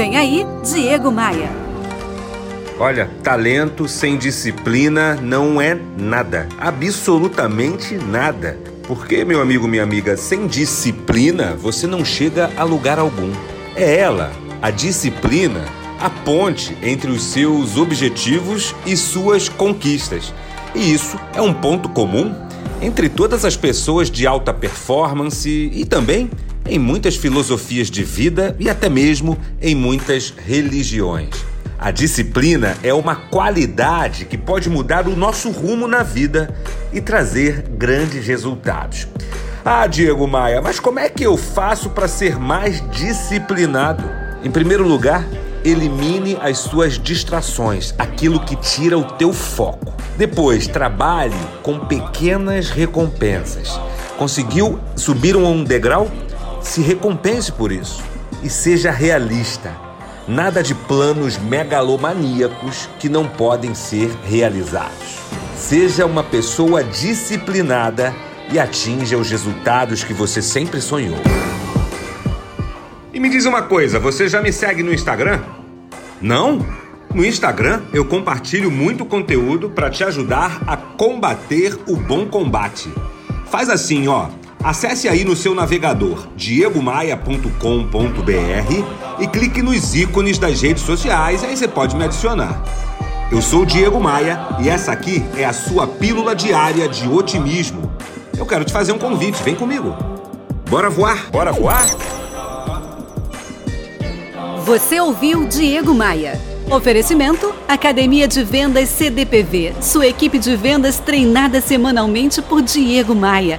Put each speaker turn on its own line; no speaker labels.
Vem aí, Diego Maia.
Olha, talento sem disciplina não é nada, absolutamente nada. Porque, meu amigo, minha amiga, sem disciplina você não chega a lugar algum. É ela, a disciplina, a ponte entre os seus objetivos e suas conquistas. E isso é um ponto comum entre todas as pessoas de alta performance e também em muitas filosofias de vida e até mesmo em muitas religiões. A disciplina é uma qualidade que pode mudar o nosso rumo na vida e trazer grandes resultados. Ah, Diego Maia, mas como é que eu faço para ser mais disciplinado? Em primeiro lugar, elimine as suas distrações, aquilo que tira o teu foco. Depois, trabalhe com pequenas recompensas. Conseguiu subir um degrau? Se recompense por isso e seja realista. Nada de planos megalomaníacos que não podem ser realizados. Seja uma pessoa disciplinada e atinja os resultados que você sempre sonhou. E me diz uma coisa, você já me segue no Instagram? Não? No Instagram eu compartilho muito conteúdo para te ajudar a combater o bom combate. Faz assim, ó. Acesse aí no seu navegador diegomaia.com.br e clique nos ícones das redes sociais, aí você pode me adicionar. Eu sou Diego Maia e essa aqui é a sua pílula diária de otimismo. Eu quero te fazer um convite, vem comigo. Bora voar? Bora voar?
Você ouviu Diego Maia. Oferecimento: Academia de Vendas CDPV. Sua equipe de vendas treinada semanalmente por Diego Maia.